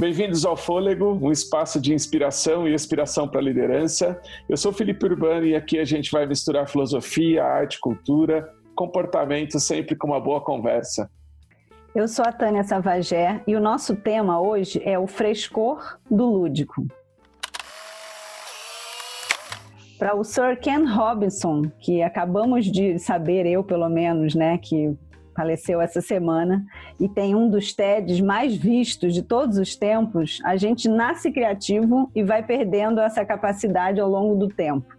Bem-vindos ao Fôlego, um espaço de inspiração e inspiração para a liderança. Eu sou Felipe Urbano e aqui a gente vai misturar filosofia, arte, cultura, comportamento, sempre com uma boa conversa. Eu sou a Tânia Savagé e o nosso tema hoje é o frescor do lúdico. Para o Sir Ken Robinson, que acabamos de saber, eu pelo menos, né, que faleceu essa semana, e tem um dos TEDs mais vistos de todos os tempos, a gente nasce criativo e vai perdendo essa capacidade ao longo do tempo.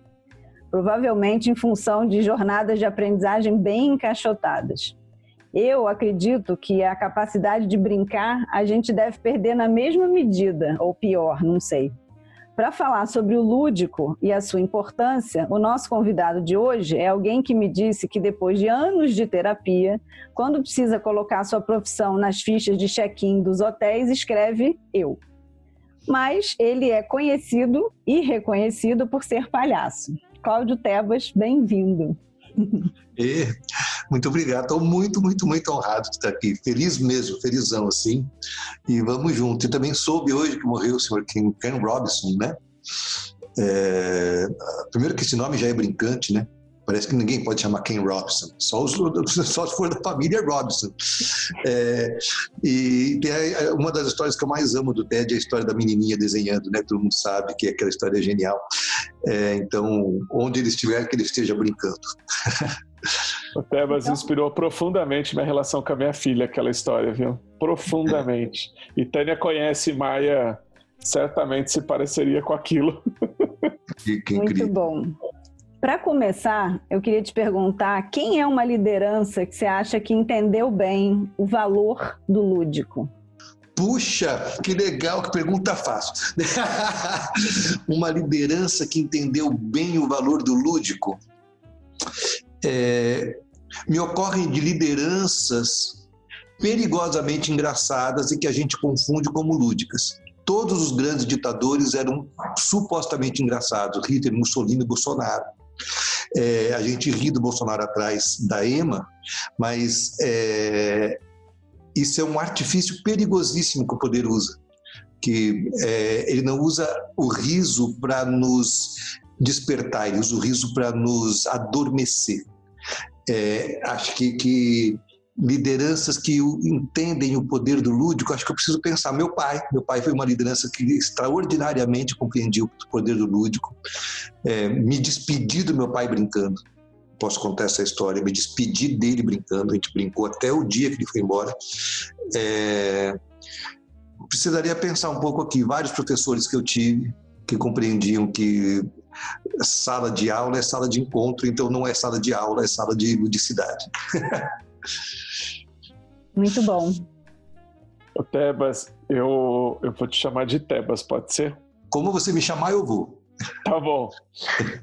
Provavelmente em função de jornadas de aprendizagem bem encaixotadas. Eu acredito que a capacidade de brincar a gente deve perder na mesma medida, ou pior, não sei. Para falar sobre o lúdico e a sua importância, o nosso convidado de hoje é alguém que me disse que depois de anos de terapia, quando precisa colocar sua profissão nas fichas de check-in dos hotéis, escreve eu. Mas ele é conhecido e reconhecido por ser palhaço. Cláudio Tebas, bem-vindo. E, muito obrigado, estou muito, muito, muito honrado de estar aqui, feliz mesmo, felizão assim, e vamos junto. E também soube hoje que morreu o senhor Ken, Ken Robinson, né? É, primeiro que esse nome já é brincante, né? Parece que ninguém pode chamar Ken Robinson, só, os, só se for da família Robinson. É, e tem uma das histórias que eu mais amo do Ted é a história da menininha desenhando, né? Todo mundo sabe que aquela história é genial. É, então, onde ele estiver, que ele esteja brincando. O Tebas então... inspirou profundamente minha relação com a minha filha, aquela história, viu? Profundamente. E Tânia conhece Maia, certamente se pareceria com aquilo. Que, que Muito bom. Para começar, eu queria te perguntar quem é uma liderança que você acha que entendeu bem o valor do lúdico? Puxa, que legal, que pergunta fácil. uma liderança que entendeu bem o valor do lúdico. É, me ocorrem de lideranças perigosamente engraçadas e que a gente confunde como lúdicas. Todos os grandes ditadores eram supostamente engraçados, Hitler, Mussolini, Bolsonaro. É, a gente ri do Bolsonaro atrás da EMA, mas é, isso é um artifício perigosíssimo que o poder usa. Que é, ele não usa o riso para nos despertar, ele usa o riso para nos adormecer. É, acho que, que lideranças que entendem o poder do lúdico, acho que eu preciso pensar. Meu pai, meu pai foi uma liderança que extraordinariamente compreendia o poder do lúdico. É, me despedi do meu pai brincando. Posso contar essa história. Me despedi dele brincando. A gente brincou até o dia que ele foi embora. É, precisaria pensar um pouco aqui. Vários professores que eu tive que compreendiam que sala de aula é sala de encontro, então não é sala de aula, é sala de ludicidade. Muito bom. O Tebas, eu, eu vou te chamar de Tebas, pode ser? Como você me chamar, eu vou. Tá bom.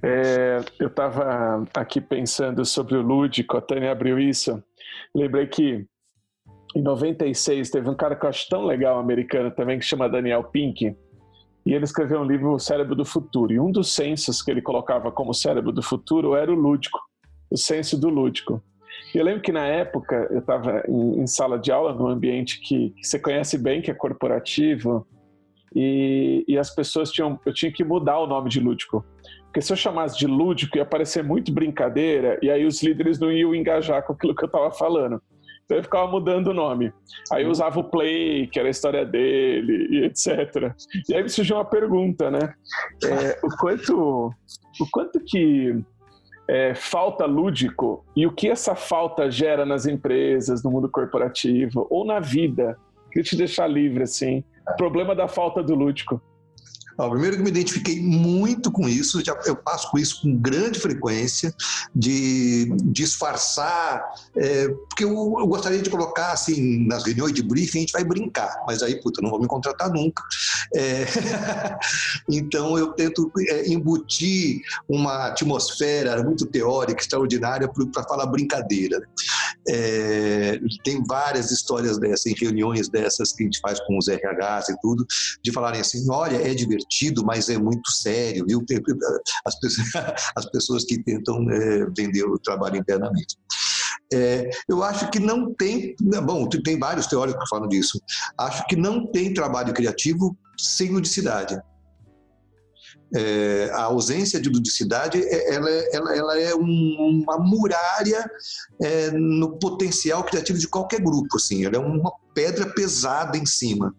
É, eu estava aqui pensando sobre o lúdico, a Tânia abriu isso. Lembrei que em 96 teve um cara que eu acho tão legal, americano também, que chama Daniel Pink, e ele escreveu um livro, O Cérebro do Futuro. E um dos sensos que ele colocava como cérebro do futuro era o lúdico, o senso do lúdico. Eu lembro que na época eu estava em, em, sala de aula, num ambiente que, que, você conhece bem, que é corporativo, e, e, as pessoas tinham. Eu tinha que mudar o nome de lúdico. Porque se eu chamasse de lúdico ia parecer muito brincadeira, e aí os líderes não iam engajar com aquilo que eu estava falando. Então eu ficava mudando o nome. Aí eu usava o Play, que era a história dele, e etc. E aí me surgiu uma pergunta, né? É, o quanto. O quanto que é, falta lúdico e o que essa falta gera nas empresas, no mundo corporativo ou na vida. Queria te deixar livre, assim. Problema da falta do lúdico. Ó, primeiro que me identifiquei muito com isso, já, eu passo com isso com grande frequência, de disfarçar, é, porque eu, eu, gostaria de colocar assim, nas reuniões de briefing a gente vai brincar, mas aí, puta, não vou me contratar nunca. É, então eu tento é, embutir uma atmosfera muito teórica, extraordinária, para falar brincadeira. É, tem várias histórias dessas, em reuniões dessas que a gente faz com os RHs e tudo, de falarem assim, olha, é divertido mas é muito sério, viu? As pessoas, as pessoas que tentam é, vender o trabalho internamente. É, eu acho que não tem. Né, bom, tem vários teóricos que falam disso. Acho que não tem trabalho criativo sem ludicidade. É, a ausência de ludicidade é, ela, ela, ela é um, uma muralha é, no potencial criativo de qualquer grupo. Assim, ela é uma pedra pesada em cima.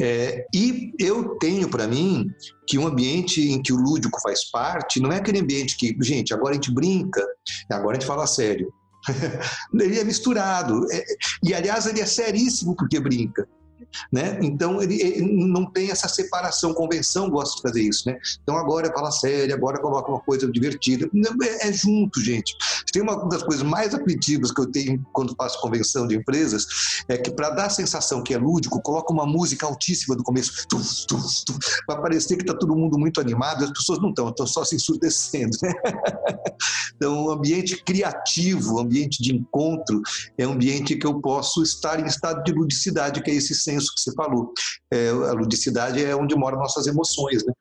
É, e eu tenho para mim que um ambiente em que o lúdico faz parte não é aquele ambiente que, gente, agora a gente brinca, agora a gente fala sério. ele é misturado. É, e, aliás, ele é seríssimo porque brinca. Né? Então ele, ele, não tem essa separação. Convenção gosta de fazer isso, né? Então agora fala sério, agora coloca uma coisa divertida. É, é, junto, gente. Tem uma das coisas mais aflitivas que eu tenho quando faço convenção de empresas é que para dar a sensação que é lúdico, coloca uma música altíssima do começo, para parecer que está todo mundo muito animado. As pessoas não estão, estão só se ensurdecendo. Né? Então, o ambiente criativo, ambiente de encontro, é um ambiente que eu posso estar em estado de ludicidade, que é esse senso que você falou. É, a ludicidade é onde moram nossas emoções, né?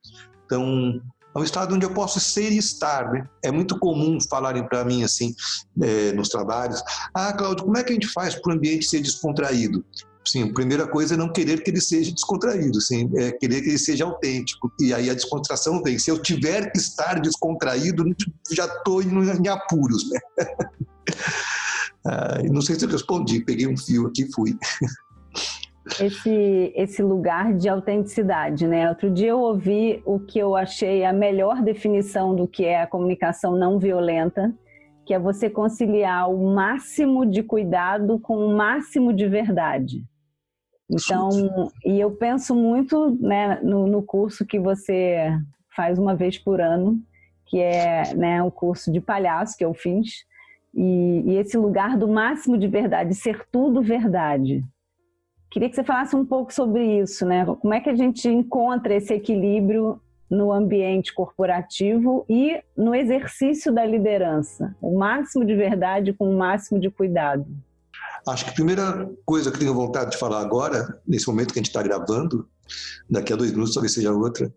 Então, é um estado onde eu posso ser e estar, né? É muito comum falarem para mim assim, é, nos trabalhos, ah, Cláudio, como é que a gente faz para o ambiente ser descontraído? Sim, a primeira coisa é não querer que ele seja descontraído, sim, é querer que ele seja autêntico. E aí a descontração vem. Se eu tiver que estar descontraído, já estou em apuros, né? ah, não sei se eu respondi, peguei um fio aqui e fui. Esse, esse lugar de autenticidade, né? Outro dia eu ouvi o que eu achei a melhor definição do que é a comunicação não violenta, que é você conciliar o máximo de cuidado com o máximo de verdade. Então, e eu penso muito né, no, no curso que você faz uma vez por ano, que é né, o curso de palhaço que eu fiz, e, e esse lugar do máximo de verdade, ser tudo verdade. Queria que você falasse um pouco sobre isso, né? Como é que a gente encontra esse equilíbrio no ambiente corporativo e no exercício da liderança? O máximo de verdade com o máximo de cuidado. Acho que a primeira coisa que tenho vontade de falar agora, nesse momento que a gente está gravando, daqui a dois minutos talvez seja outra,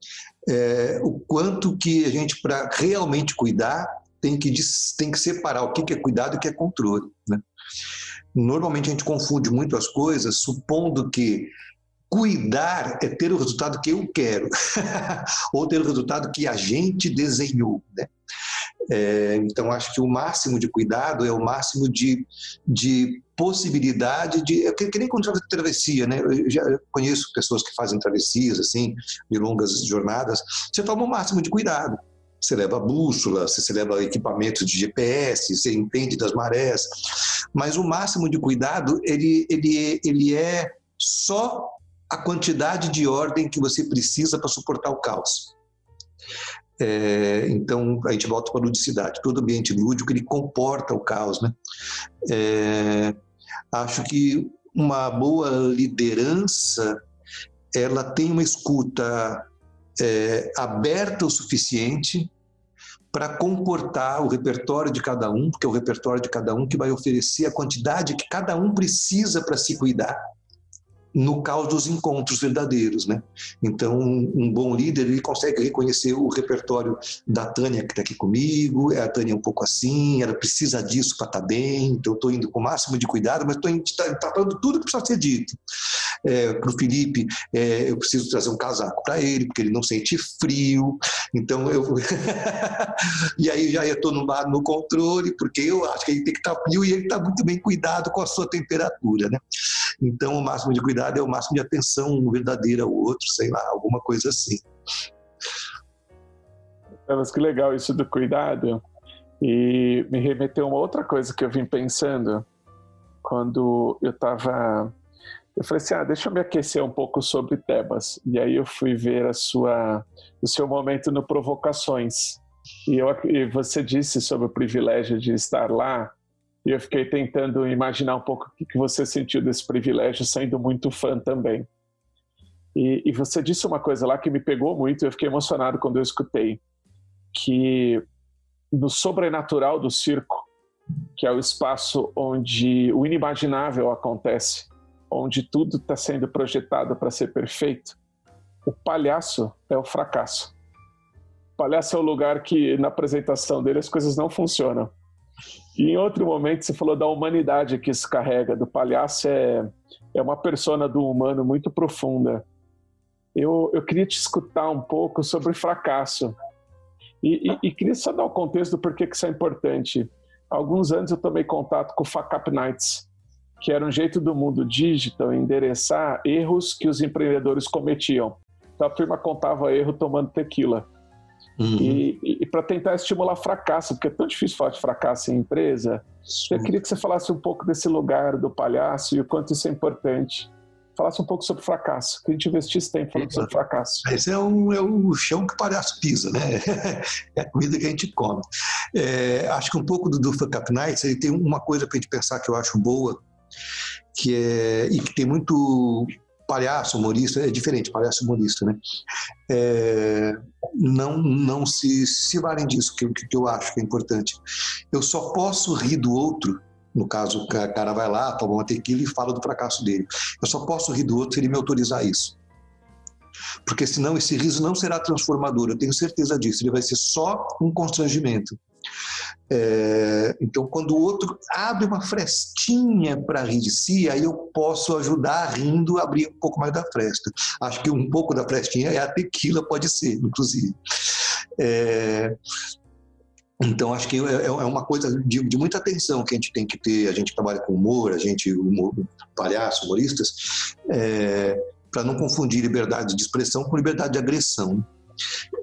é o quanto que a gente, para realmente cuidar, tem que, tem que separar o que é cuidado e o que é controle. Né? Normalmente a gente confunde muito as coisas, supondo que cuidar é ter o resultado que eu quero, ou ter o resultado que a gente desenhou. Né? É, então, acho que o máximo de cuidado é o máximo de, de possibilidade de. É que, que nem quando faz travessia, né? Eu já conheço pessoas que fazem travessias, assim, de longas jornadas. Você toma o máximo de cuidado. Você leva bússola, você leva equipamentos de GPS, você entende das marés, mas o máximo de cuidado ele, ele, ele é só a quantidade de ordem que você precisa para suportar o caos. É, então a gente volta para a ludicidade. Todo ambiente lúdico ele comporta o caos, né? É, acho que uma boa liderança ela tem uma escuta é, aberta o suficiente para comportar o repertório de cada um, porque é o repertório de cada um que vai oferecer a quantidade que cada um precisa para se cuidar no caos dos encontros verdadeiros, né? Então, um bom líder, ele consegue reconhecer o repertório da Tânia que está aqui comigo, é a Tânia um pouco assim, ela precisa disso para estar tá bem, então eu estou indo com o máximo de cuidado, mas estou tá, falando tudo que precisa ser dito. É, para o Felipe, é, eu preciso trazer um casaco para ele, porque ele não sente frio, então eu... e aí já estou no, no controle, porque eu acho que ele tem que estar tá frio e ele está muito bem cuidado com a sua temperatura, né? Então, o máximo de cuidado é o máximo de atenção verdadeira ao outro, sei lá, alguma coisa assim. Mas que legal isso do cuidado. E me remeteu a uma outra coisa que eu vim pensando quando eu estava. Eu falei assim: ah, deixa eu me aquecer um pouco sobre Tebas. E aí eu fui ver a sua, o seu momento no Provocações. E, eu, e você disse sobre o privilégio de estar lá. E eu fiquei tentando imaginar um pouco o que você sentiu desse privilégio, sendo muito fã também. E, e você disse uma coisa lá que me pegou muito, e eu fiquei emocionado quando eu escutei, que no sobrenatural do circo, que é o espaço onde o inimaginável acontece, onde tudo está sendo projetado para ser perfeito, o palhaço é o fracasso. O palhaço é o lugar que, na apresentação dele, as coisas não funcionam. E em outro momento você falou da humanidade que isso carrega, do palhaço é, é uma persona do humano muito profunda. Eu, eu queria te escutar um pouco sobre fracasso. E, e, e queria só dar o um contexto do porquê que isso é importante. Há alguns anos eu tomei contato com o Fuck Up Nights, que era um jeito do mundo digital endereçar erros que os empreendedores cometiam. Então a firma contava erro tomando tequila. Uhum. E, e, e para tentar estimular fracasso, porque é tão difícil falar de fracasso em empresa, eu queria que você falasse um pouco desse lugar do palhaço e o quanto isso é importante. Falasse um pouco sobre fracasso, que a gente investisse tempo falando sobre fracasso. Esse é, um, é o chão que o palhaço pisa, né? É a comida que a gente come. É, acho que um pouco do, do Fuck Up Nights, ele tem uma coisa para a gente pensar que eu acho boa, que é, e que tem muito palhaço, humorista, é diferente, palhaço humorista, né? É, não, não se, se valem disso, que, que eu acho que é importante. Eu só posso rir do outro no caso, o cara vai lá, toma uma tequila e fala do fracasso dele. Eu só posso rir do outro se ele me autorizar isso. Porque senão esse riso não será transformador, eu tenho certeza disso. Ele vai ser só um constrangimento. É, então, quando o outro abre uma frestinha para rir de si, aí eu posso ajudar rindo a abrir um pouco mais da fresta. Acho que um pouco da frestinha é a tequila, pode ser, inclusive. É, então, acho que é, é, é uma coisa de, de, muita atenção que a gente tem que ter, a gente trabalha com humor, a gente, humor, palhaço, humoristas, é, para não confundir liberdade de expressão com liberdade de agressão.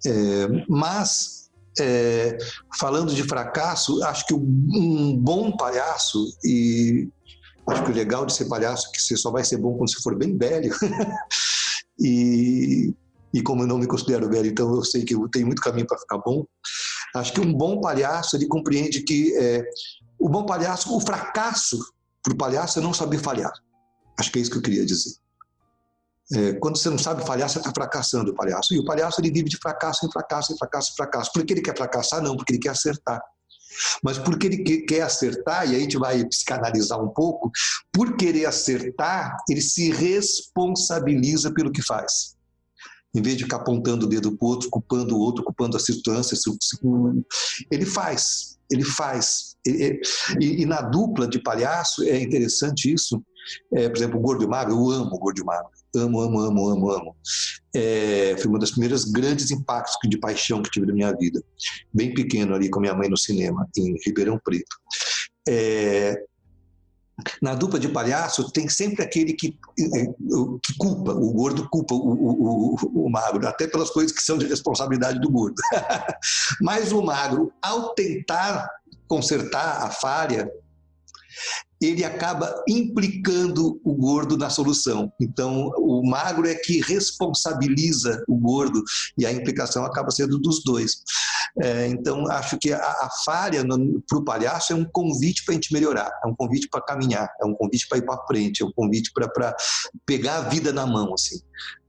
É, mas é, falando de fracasso, acho que um bom palhaço, e acho que o legal de ser palhaço é que você só vai ser bom quando você for bem velho, e, e como eu não me considero velho, então eu sei que eu tenho muito caminho para ficar bom, acho que um bom palhaço, ele compreende que é, o bom palhaço, o fracasso para o palhaço é não saber falhar. Acho que é isso que eu queria dizer. É, quando você não sabe falhar, você está fracassando o palhaço. E o palhaço ele vive de fracasso em fracasso, em fracasso, em fracasso. Por que ele quer fracassar? Não, porque ele quer acertar. Mas porque ele quer acertar, e aí a gente vai psicanalizar um pouco, por querer acertar, ele se responsabiliza pelo que faz. Em vez de ficar apontando o dedo para o outro, culpando o outro, culpando as circunstâncias, ele faz, ele faz. E, e, e na dupla de palhaço é interessante isso. É, por exemplo, o gordo e o magro, eu amo o gordo e o magro amo, amo, amo, amo, amo. É, foi uma das primeiras grandes impactos de paixão que tive na minha vida. Bem pequeno ali com minha mãe no cinema, em Ribeirão Preto. É, na dupla de palhaço tem sempre aquele que, é, que culpa, o gordo culpa o, o, o, o, magro, até pelas coisas que são de responsabilidade do gordo. Mas o magro, ao tentar consertar a falha, ele acaba implicando o gordo na solução. Então, o magro é que responsabiliza o gordo e a implicação acaba sendo dos dois. É, então, acho que a, a falha para o palhaço é um convite para a gente melhorar, é um convite para caminhar, é um convite para ir para frente, é um convite para pegar a vida na mão, assim.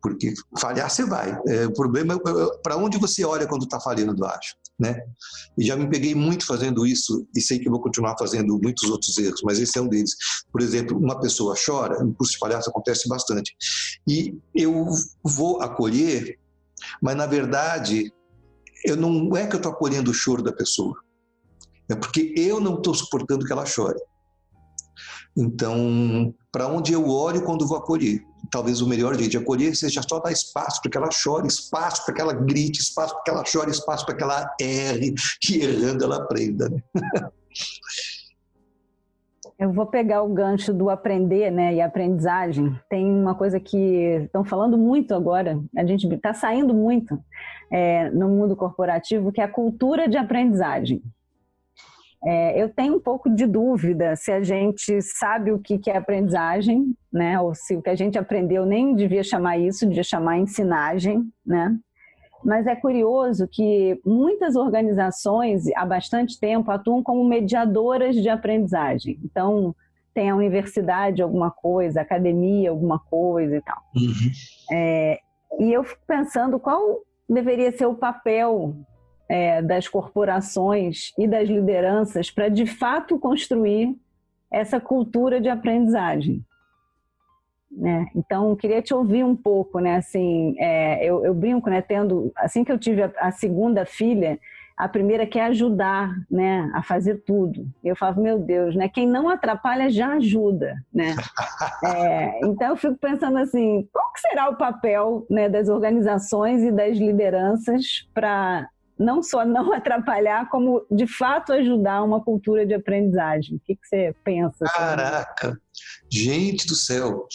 Porque falhar você vai. É, o problema é, é para onde você olha quando está falhando, eu acho né? E já me peguei muito fazendo isso e sei que vou continuar fazendo muitos outros erros, mas esse é um deles. Por exemplo, uma pessoa chora, no curso de palhaço acontece bastante. E eu vou acolher, mas na verdade, eu não é que eu estou acolhendo o choro da pessoa. É porque eu não estou suportando que ela chore. Então, para onde eu olho quando vou acolher? Talvez o melhor jeito de acolher seja só dar espaço para que ela chore, espaço para que ela grite, espaço para que ela chore, espaço para que ela erre, e errando ela aprenda. Né? Eu vou pegar o gancho do aprender né, e aprendizagem. Tem uma coisa que estão falando muito agora, a gente está saindo muito é, no mundo corporativo, que é a cultura de aprendizagem. É, eu tenho um pouco de dúvida se a gente sabe o que é aprendizagem, né? Ou se o que a gente aprendeu nem devia chamar isso, devia chamar ensinagem, né? Mas é curioso que muitas organizações há bastante tempo atuam como mediadoras de aprendizagem. Então, tem a universidade alguma coisa, academia alguma coisa e tal. Uhum. É, e eu fico pensando qual deveria ser o papel é, das corporações e das lideranças para de fato construir essa cultura de aprendizagem. Né? Então, queria te ouvir um pouco, né? Assim, é, eu, eu, brinco, né? Tendo, assim que eu tive a, a segunda filha, a primeira quer ajudar, né, a fazer tudo. Eu falo, meu Deus, né, quem não atrapalha já ajuda, né? É, então eu fico pensando assim, qual será o papel né, das organizações e das lideranças para não só não atrapalhar, como de fato ajudar uma cultura de aprendizagem. O que, que você pensa? Caraca! Gente do céu,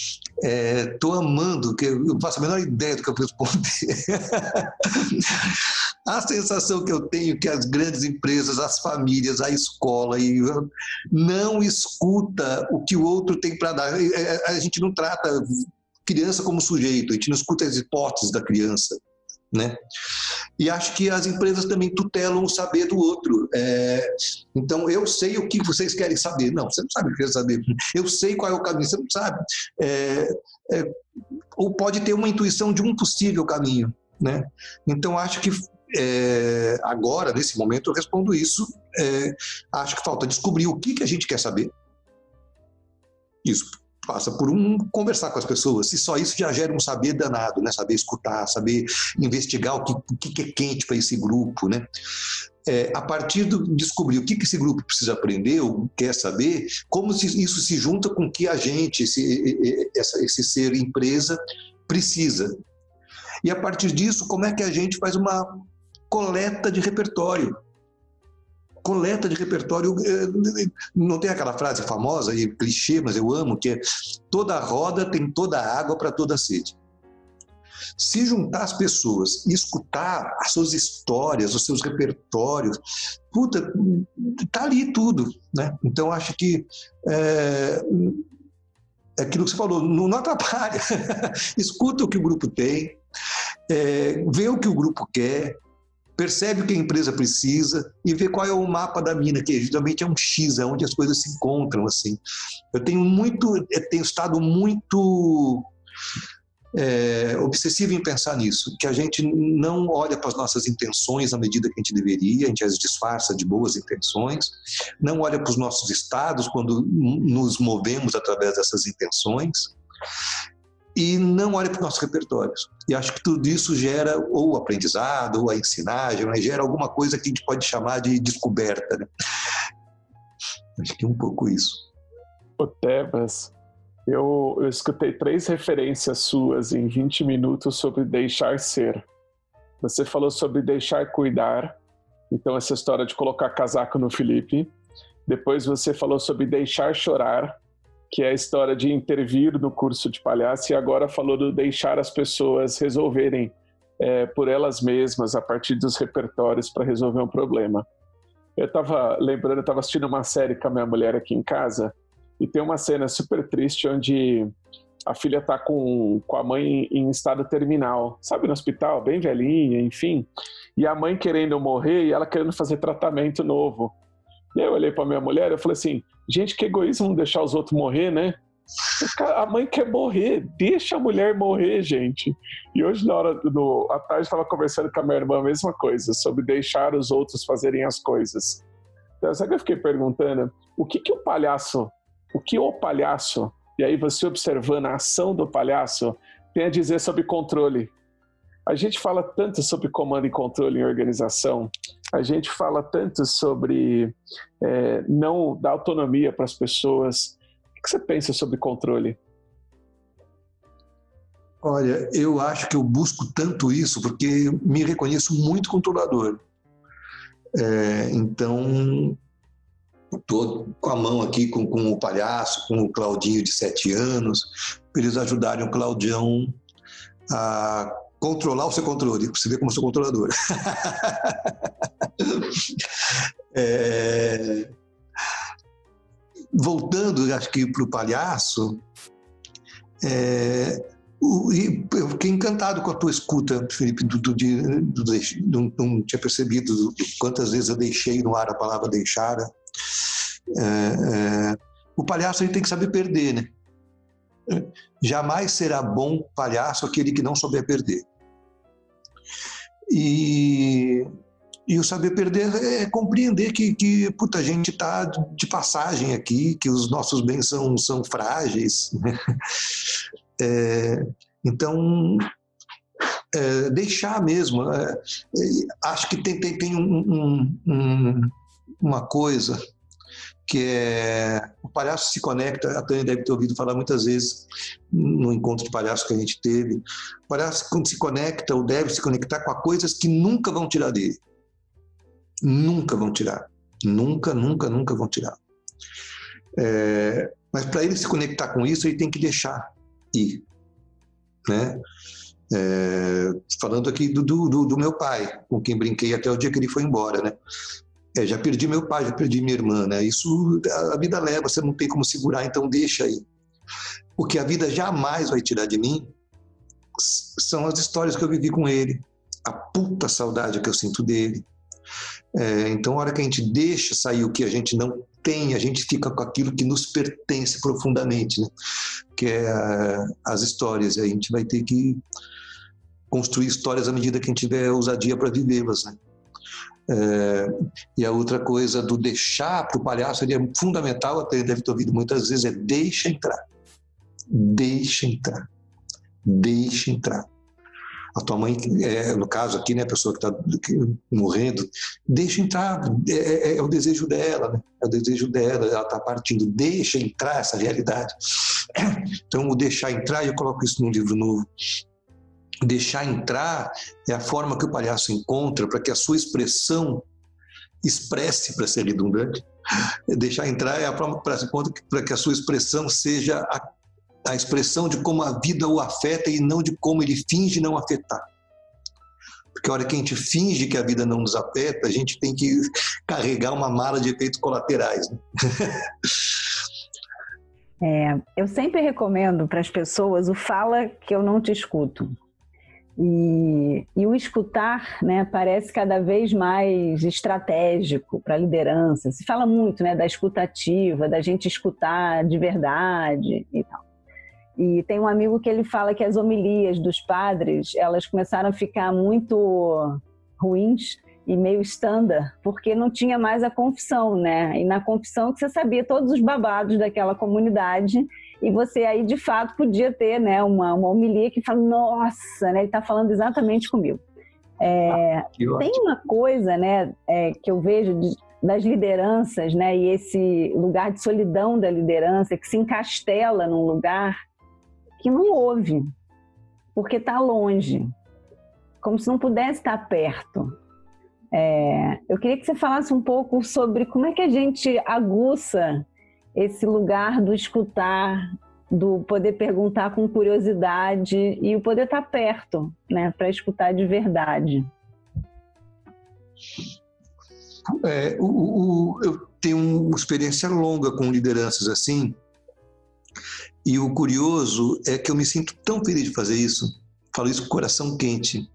é, amando, que eu faço a menor ideia do que eu responder. a sensação que eu tenho é que as grandes empresas, as famílias, a escola e não escuta o que o outro tem para dar. É, a gente não trata criança como sujeito, a gente não escuta as hipóteses da criança né? E acho que as empresas também tutelam o saber do outro. É, então, eu sei o que vocês querem saber. Não, você não sabe o que quer saber. Eu sei qual é o caminho, você não sabe. É, é, ou pode ter uma intuição de um possível caminho, né? Então, acho que é, agora, nesse momento, eu respondo isso. É, acho que falta descobrir o que, que a gente quer saber. Isso passa por um conversar com as pessoas. E só isso já gera um saber danado, né? Saber escutar, saber investigar o que, o que é quente para esse grupo, né? É, a partir de descobrir o que, que esse grupo precisa aprender ou quer saber, como isso se junta com o que a gente, esse, esse ser empresa, precisa. E a partir disso, como é que a gente faz uma coleta de repertório? Coleta de repertório. Eh, não tem aquela frase famosa e clichê, mas eu amo, que é toda roda tem toda água para toda sede. Se juntar as pessoas e escutar as suas histórias, os seus repertórios, puta, tá ali tudo, né? Então acho que é, é aquilo que você falou, não, não atrapalha. Escuta o que o grupo tem, é, vê o que o grupo quer, percebe o que a empresa precisa e vê qual é o mapa da mina, que geralmente é um X, é onde as coisas se encontram, assim. Eu tenho muito, eu tenho estado muito é, obsessivo em pensar nisso, que a gente não olha para as nossas intenções na medida que a gente deveria, a gente as disfarça de boas intenções, não olha para os nossos estados quando nos movemos através dessas intenções, e não olha para os nossos repertórios. E acho que tudo isso gera ou aprendizado, ou a ensinagem, mas gera alguma coisa que a gente pode chamar de descoberta. Né? Acho que é um pouco isso. O Tebas, eu, eu escutei três referências suas em 20 minutos sobre deixar ser. Você falou sobre deixar cuidar, então essa história de colocar casaco no Felipe. Depois você falou sobre deixar chorar, que é a história de intervir no curso de palhaço, e agora falou do deixar as pessoas resolverem é, por elas mesmas, a partir dos repertórios, para resolver um problema. Eu estava lembrando, eu estava assistindo uma série com a minha mulher aqui em casa, e tem uma cena super triste onde a filha está com, com a mãe em estado terminal, sabe, no hospital, bem velhinha, enfim, e a mãe querendo morrer e ela querendo fazer tratamento novo. E aí eu olhei para minha mulher e falei assim: gente, que egoísmo deixar os outros morrer, né? A mãe quer morrer, deixa a mulher morrer, gente. E hoje, na hora do. À tarde, estava conversando com a minha irmã a mesma coisa, sobre deixar os outros fazerem as coisas. Então, sabe que eu fiquei perguntando? O que, que o palhaço, o que o palhaço, e aí você observando a ação do palhaço, tem a dizer sobre controle? A gente fala tanto sobre comando e controle em organização, a gente fala tanto sobre é, não dar autonomia para as pessoas. O que você pensa sobre controle? Olha, eu acho que eu busco tanto isso porque me reconheço muito controlador. É, então, estou com a mão aqui com, com o palhaço, com o Claudinho de sete anos, eles ajudarem o Claudião a controlar o seu controle, você ver como eu sou controlador. é... Voltando, acho que para o palhaço, é... eu fiquei encantado com a tua escuta, Felipe, do, do, do, não, não, tinha percebido quantas vezes eu deixei no ar a palavra deixar. É, é, o palhaço ele tem que saber perder, né? Jamais será bom palhaço aquele que não souber perder. E, e o saber perder é compreender que, que puta, a gente está de passagem aqui, que os nossos bens são, são frágeis. Né? É, então, é, deixar mesmo. É, acho que tem, tem, tem um, um, uma coisa que é o palhaço se conecta, a Tânia deve ter ouvido falar muitas vezes no encontro de palhaço que a gente teve. O palhaço quando se conecta ou deve se conectar com coisas que nunca vão tirar dele. Nunca vão tirar. Nunca, nunca, nunca vão tirar. É, mas para ele se conectar com isso, ele tem que deixar ir. Né? É, falando aqui do, do, do, meu pai, com quem brinquei até o dia que ele foi embora, né? É, já perdi meu pai, já perdi minha irmã, né? Isso a vida leva, você não tem como segurar, então deixa aí. O que a vida jamais vai tirar de mim são as histórias que eu vivi com ele, a puta saudade que eu sinto dele. É, então, a hora que a gente deixa sair o que a gente não tem, a gente fica com aquilo que nos pertence profundamente, né? que é as histórias. A gente vai ter que construir histórias à medida que a gente tiver ousadia para vivê-las. Né? É, e a outra coisa do deixar para o palhaço ele é fundamental, até deve ter ouvido muitas vezes, é deixa entrar. Deixa entrar. Deixa entrar a tua mãe, é, no caso aqui, né, a pessoa que está morrendo, deixa entrar, é, é, é, o desejo dela, né? é o desejo dela, ela está partindo, deixa entrar essa realidade. Então, o deixar entrar, eu coloco isso num livro novo, deixar entrar é a forma que o palhaço encontra para que a sua expressão expresse, para ser redundante, deixar entrar é a forma para que a sua expressão seja a a expressão de como a vida o afeta e não de como ele finge não afetar. Porque a hora que a gente finge que a vida não nos afeta, a gente tem que carregar uma mala de efeitos colaterais. Né? É, eu sempre recomendo para as pessoas o fala que eu não te escuto. E, e, o escutar né, parece cada vez mais estratégico para a liderança. Se fala muito né, da escutativa, da gente escutar de verdade e tal. E tem um amigo que ele fala que as homilias dos padres, elas começaram a ficar muito ruins e meio estándar, porque não tinha mais a confissão, né? E na confissão que você sabia todos os babados daquela comunidade e você aí de fato podia ter, né, uma, uma homilia que fala, nossa, né, ele está falando exatamente comigo. É, ah, tem uma coisa, né, é, que eu vejo de, das lideranças, né, e esse lugar de solidão da liderança que se encastela num lugar que não ouve, porque está longe, como se não pudesse estar perto. É, eu queria que você falasse um pouco sobre como é que a gente aguça esse lugar do escutar, do poder perguntar com curiosidade e o poder estar perto, né, para escutar de verdade. É, o, o, eu tenho uma experiência longa com lideranças assim, e o curioso é que eu me sinto tão feliz de fazer isso, falo isso com o coração quente,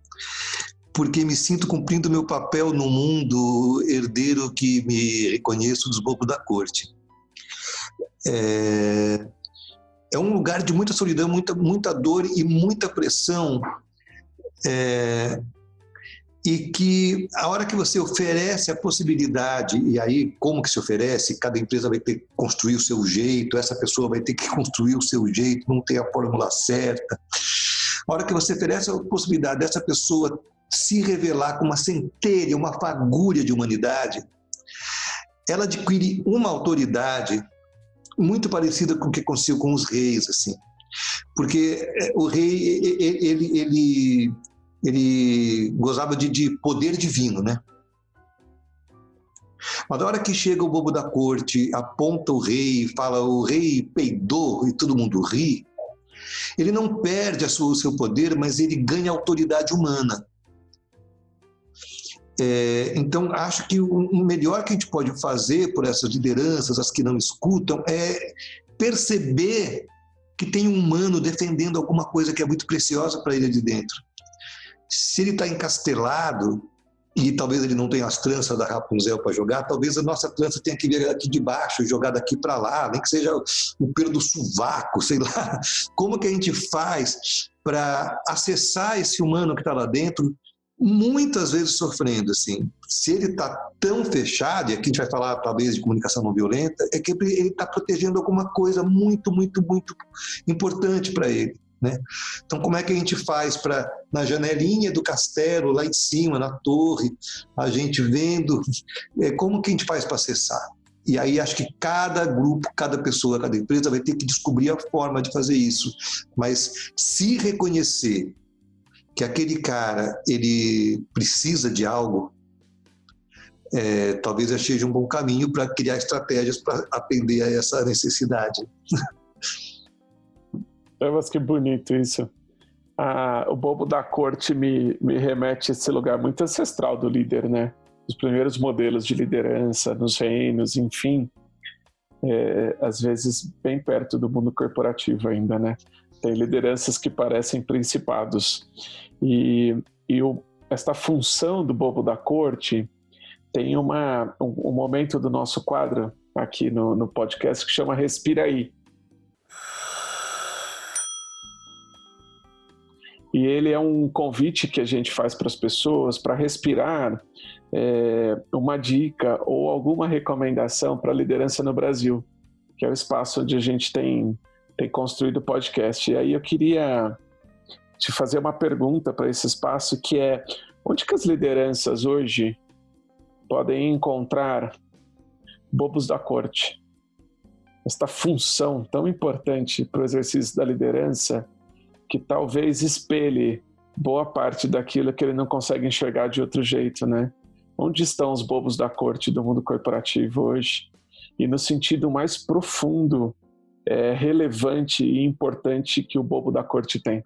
porque me sinto cumprindo meu papel no mundo herdeiro que me reconheço dos bobos da corte. É, é um lugar de muita solidão, muita, muita dor e muita pressão. É, e que a hora que você oferece a possibilidade, e aí como que se oferece, cada empresa vai ter que construir o seu jeito, essa pessoa vai ter que construir o seu jeito, não tem a fórmula certa. A hora que você oferece a possibilidade dessa pessoa se revelar com uma centelha, uma fagulha de humanidade, ela adquire uma autoridade muito parecida com o que aconteceu com os reis, assim. Porque é, o rei, ele, ele ele gozava de, de poder divino, né? Mas na hora que chega o bobo da corte, aponta o rei, fala o rei peidou e todo mundo ri, ele não perde sua, o seu poder, mas ele ganha autoridade humana. É, então, acho que o melhor que a gente pode fazer por essas lideranças, as que não escutam, é perceber que tem um humano defendendo alguma coisa que é muito preciosa para ele de dentro. Se ele está encastelado e talvez ele não tenha as tranças da Rapunzel para jogar, talvez a nossa trança tenha que vir aqui de baixo jogar daqui para lá, nem que seja o pelo do sovaco, sei lá. Como que a gente faz para acessar esse humano que está lá dentro, muitas vezes sofrendo, assim. Se ele está tão fechado, e aqui a gente vai falar talvez de comunicação não violenta, é que ele está protegendo alguma coisa muito, muito, muito importante para ele. Né? Então, como é que a gente faz para, na janelinha do castelo, lá em cima, na torre, a gente vendo, é, como que a gente faz para acessar? E aí acho que cada grupo, cada pessoa, cada empresa vai ter que descobrir a forma de fazer isso. Mas se reconhecer que aquele cara ele precisa de algo, é, talvez seja um bom caminho para criar estratégias para atender a essa necessidade. Mas que bonito isso. Ah, o bobo da corte me, me remete a esse lugar muito ancestral do líder, né? Os primeiros modelos de liderança nos reinos, enfim, é, às vezes bem perto do mundo corporativo ainda, né? Tem lideranças que parecem principados. E, e o, esta função do bobo da corte tem uma, um, um momento do nosso quadro aqui no, no podcast que chama Respira Aí E ele é um convite que a gente faz para as pessoas para respirar é, uma dica ou alguma recomendação para a liderança no Brasil, que é o espaço onde a gente tem, tem construído o podcast. E aí eu queria te fazer uma pergunta para esse espaço que é onde que as lideranças hoje podem encontrar bobos da corte? Esta função tão importante para o exercício da liderança que talvez espelhe boa parte daquilo que ele não consegue enxergar de outro jeito, né? Onde estão os bobos da corte do mundo corporativo hoje? E no sentido mais profundo, é, relevante e importante que o bobo da corte tem.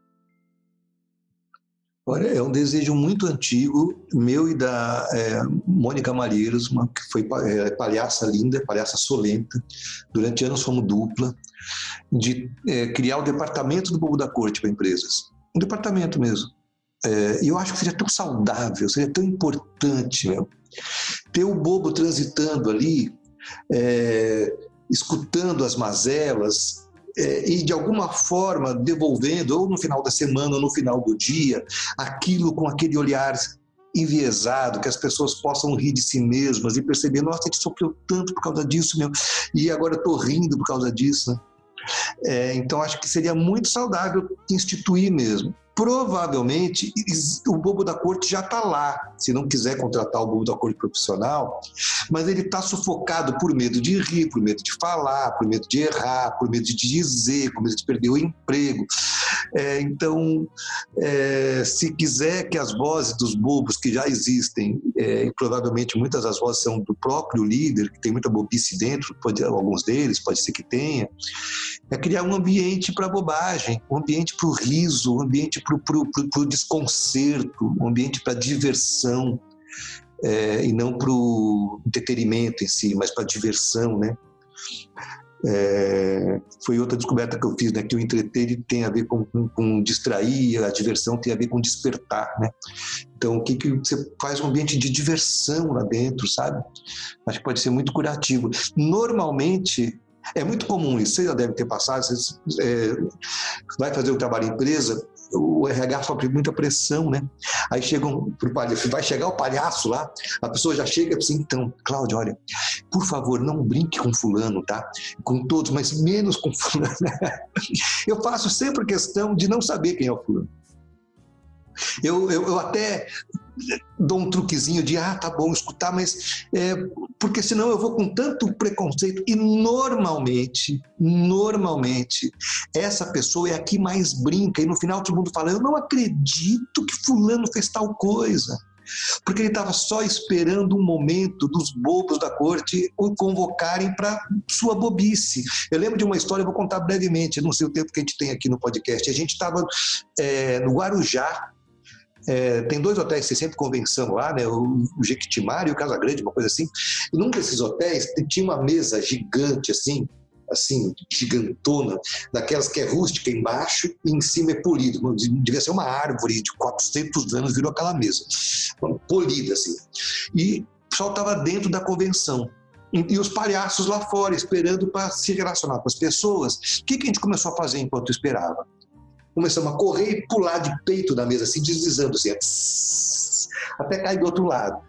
Olha, é um desejo muito antigo, meu e da é, Mônica Malheiros, uma, que foi é, palhaça linda, palhaça solenta. Durante anos fomos dupla, de é, criar o departamento do Bobo da Corte para empresas. Um departamento mesmo. É, e eu acho que seria tão saudável, seria tão importante, meu, ter o bobo transitando ali, é, escutando as mazelas, é, e de alguma forma devolvendo, ou no final da semana, ou no final do dia, aquilo com aquele olhar enviesado, que as pessoas possam rir de si mesmas e perceber, nossa, a gente sofreu tanto por causa disso, meu, e agora tô rindo por causa disso. Né? É, então acho que seria muito saudável instituir mesmo provavelmente o bobo da corte já está lá, se não quiser contratar o bobo da corte profissional, mas ele está sufocado por medo de rir, por medo de falar, por medo de errar, por medo de dizer, por medo de perder o emprego. É, então, é, se quiser que as vozes dos bobos que já existem, é, e provavelmente muitas das vozes são do próprio líder, que tem muita bobice dentro, pode, alguns deles, pode ser que tenha, é criar um ambiente para bobagem, um ambiente para o riso, um ambiente para o desconcerto, um ambiente para diversão, é, e não para o entretenimento em si, mas para diversão, né? É, foi outra descoberta que eu fiz, né? Que o entreter tem a ver com, com, com, distrair, a diversão tem a ver com despertar, né? Então, o que, que você faz um ambiente de diversão lá dentro, sabe? Acho que pode ser muito curativo. Normalmente, é muito comum isso, você já deve ter passado, você é, vai fazer o trabalho em empresa, o RH sofre muita pressão, né? Aí chegam pro palhaço, vai chegar o palhaço lá, a pessoa já chega assim, então, Cláudio, olha, por favor, não brinque com fulano, tá? Com todos, mas menos com fulano. Eu faço sempre questão de não saber quem é o fulano. Eu, eu, eu, até dou um truquezinho de, ah, tá bom, escutar, mas é, porque senão eu vou com tanto preconceito. E normalmente, normalmente, essa pessoa é a que mais brinca. E no final todo mundo fala, eu não acredito que fulano fez tal coisa porque ele estava só esperando um momento dos bobos da corte o convocarem para sua bobice. Eu lembro de uma história, vou contar brevemente, não sei o tempo que a gente tem aqui no podcast. A gente estava é, no Guarujá, é, tem dois hotéis que sempre convenção lá, né? O, o Jequitimari e o Casa Grande, uma coisa assim. E num desses hotéis tinha uma mesa gigante, assim, assim, gigantona, daquelas que é rústica embaixo e em cima é polido. Devia ser uma árvore de 400 anos, virou aquela mesa, polida assim. E o pessoal estava dentro da convenção. E, e os palhaços lá fora, esperando para se relacionar com as pessoas. O que, que a gente começou a fazer enquanto esperava? Começamos a correr e pular de peito da mesa, assim, deslizando, assim, até cair do outro lado.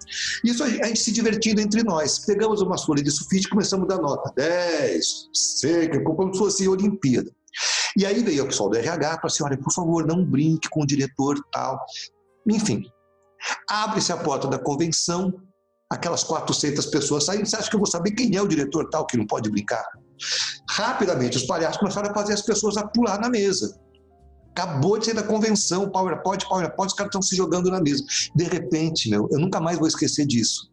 Isso a gente se divertindo entre nós. Pegamos uma folha de sulfite e começamos a dar nota. 10, seca, como se fosse Olimpíada. E aí veio o pessoal do RH e falou assim: olha, por favor, não brinque com o diretor tal. Enfim, abre-se a porta da convenção, aquelas 400 pessoas saem. Você acha que eu vou saber quem é o diretor tal que não pode brincar? Rapidamente, os palhaços começaram a fazer as pessoas a pular na mesa. Acabou de sair da convenção, PowerPoint, PowerPoint, os caras estão se jogando na mesa. De repente, meu, eu nunca mais vou esquecer disso.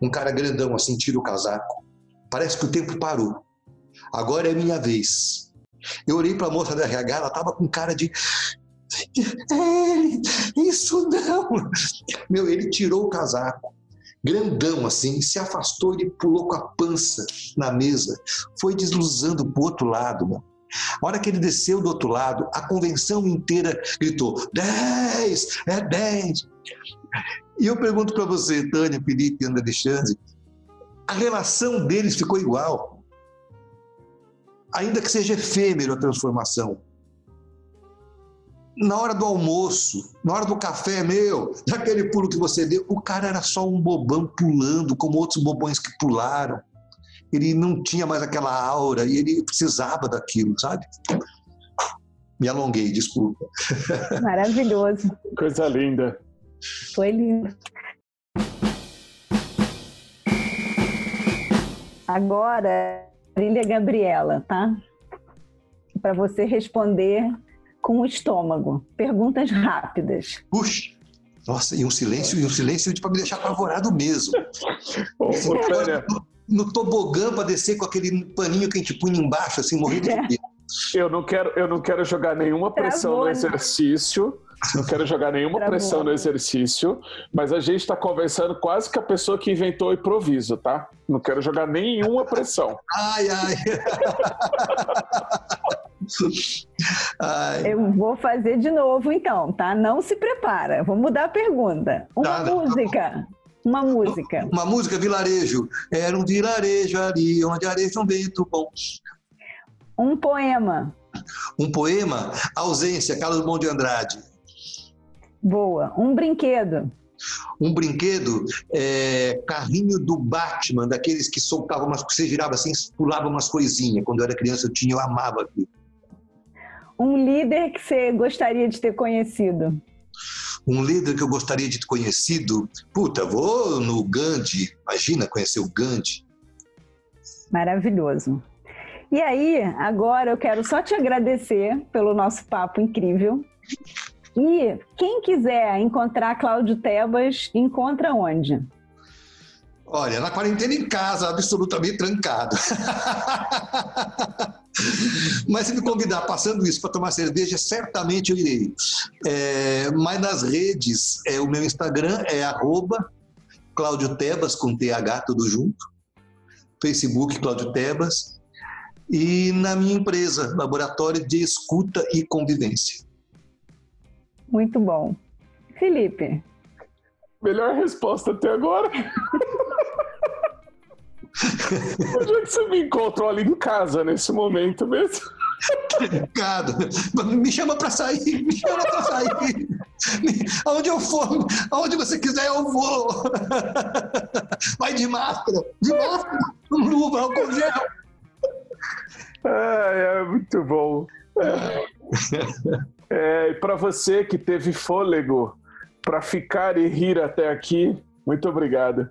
Um cara grandão assim tira o casaco. Parece que o tempo parou. Agora é minha vez. Eu olhei para a moça da RH, ela estava com cara de. Ele, isso não! Meu, ele tirou o casaco, grandão assim, se afastou, ele pulou com a pança na mesa, foi desluzando para o outro lado, mano. A hora que ele desceu do outro lado, a convenção inteira gritou: 10, é 10. E eu pergunto para você, Tânia, Felipe André Alexandre, a relação deles ficou igual. Ainda que seja efêmero a transformação. Na hora do almoço, na hora do café, meu, daquele pulo que você deu, o cara era só um bobão pulando, como outros bobões que pularam ele não tinha mais aquela aura e ele precisava daquilo, sabe? Me alonguei, desculpa. Maravilhoso. Coisa linda. Foi lindo. Agora, Trilha Gabriela, tá? Para você responder com o estômago. Perguntas rápidas. Puxa! Nossa, e um silêncio, e um silêncio para me deixar apavorado mesmo. Ô, ô, no tobogã para descer com aquele paninho que a gente punha embaixo, assim, morrendo de medo. Eu não quero, eu não quero jogar nenhuma pressão Travou, no né? exercício. Não quero jogar nenhuma Travou. pressão no exercício, mas a gente está conversando quase que a pessoa que inventou o improviso, tá? Não quero jogar nenhuma pressão. Ai, ai. ai. Eu vou fazer de novo, então, tá? Não se prepara. Vou mudar a pergunta. Uma tá, música. Uma música. Uma música, vilarejo. Era um vilarejo ali, onde areja um vento bom. Um poema. Um poema? Ausência, Carlos Bom de Andrade. Boa. Um brinquedo. Um brinquedo, é, carrinho do Batman, daqueles que soltavam umas, você girava assim, pulava umas coisinhas. Quando eu era criança, eu tinha, eu amava aquilo. Um líder que você gostaria de ter conhecido um líder que eu gostaria de ter conhecido, puta, vou no Gandhi, imagina conhecer o Gandhi. Maravilhoso. E aí, agora eu quero só te agradecer pelo nosso papo incrível. E quem quiser encontrar Cláudio Tebas, encontra onde? Olha, na quarentena em casa, absolutamente trancado. Mas se me convidar passando isso para tomar cerveja, certamente eu irei. É, mas nas redes, é, o meu Instagram é arroba Cláudio Tebas, com TH tudo junto. Facebook Cláudio Tebas. E na minha empresa, Laboratório de Escuta e Convivência. Muito bom. Felipe. Melhor resposta até agora. Onde é que você me encontrou ali em casa nesse momento mesmo? Obrigado. Me chama para sair, me chama para sair. Aonde eu for, aonde você quiser, eu vou. Vai de máscara, de máscara, luva, álcool gel. É, é muito bom. É, e para você que teve fôlego para ficar e rir até aqui, muito obrigado.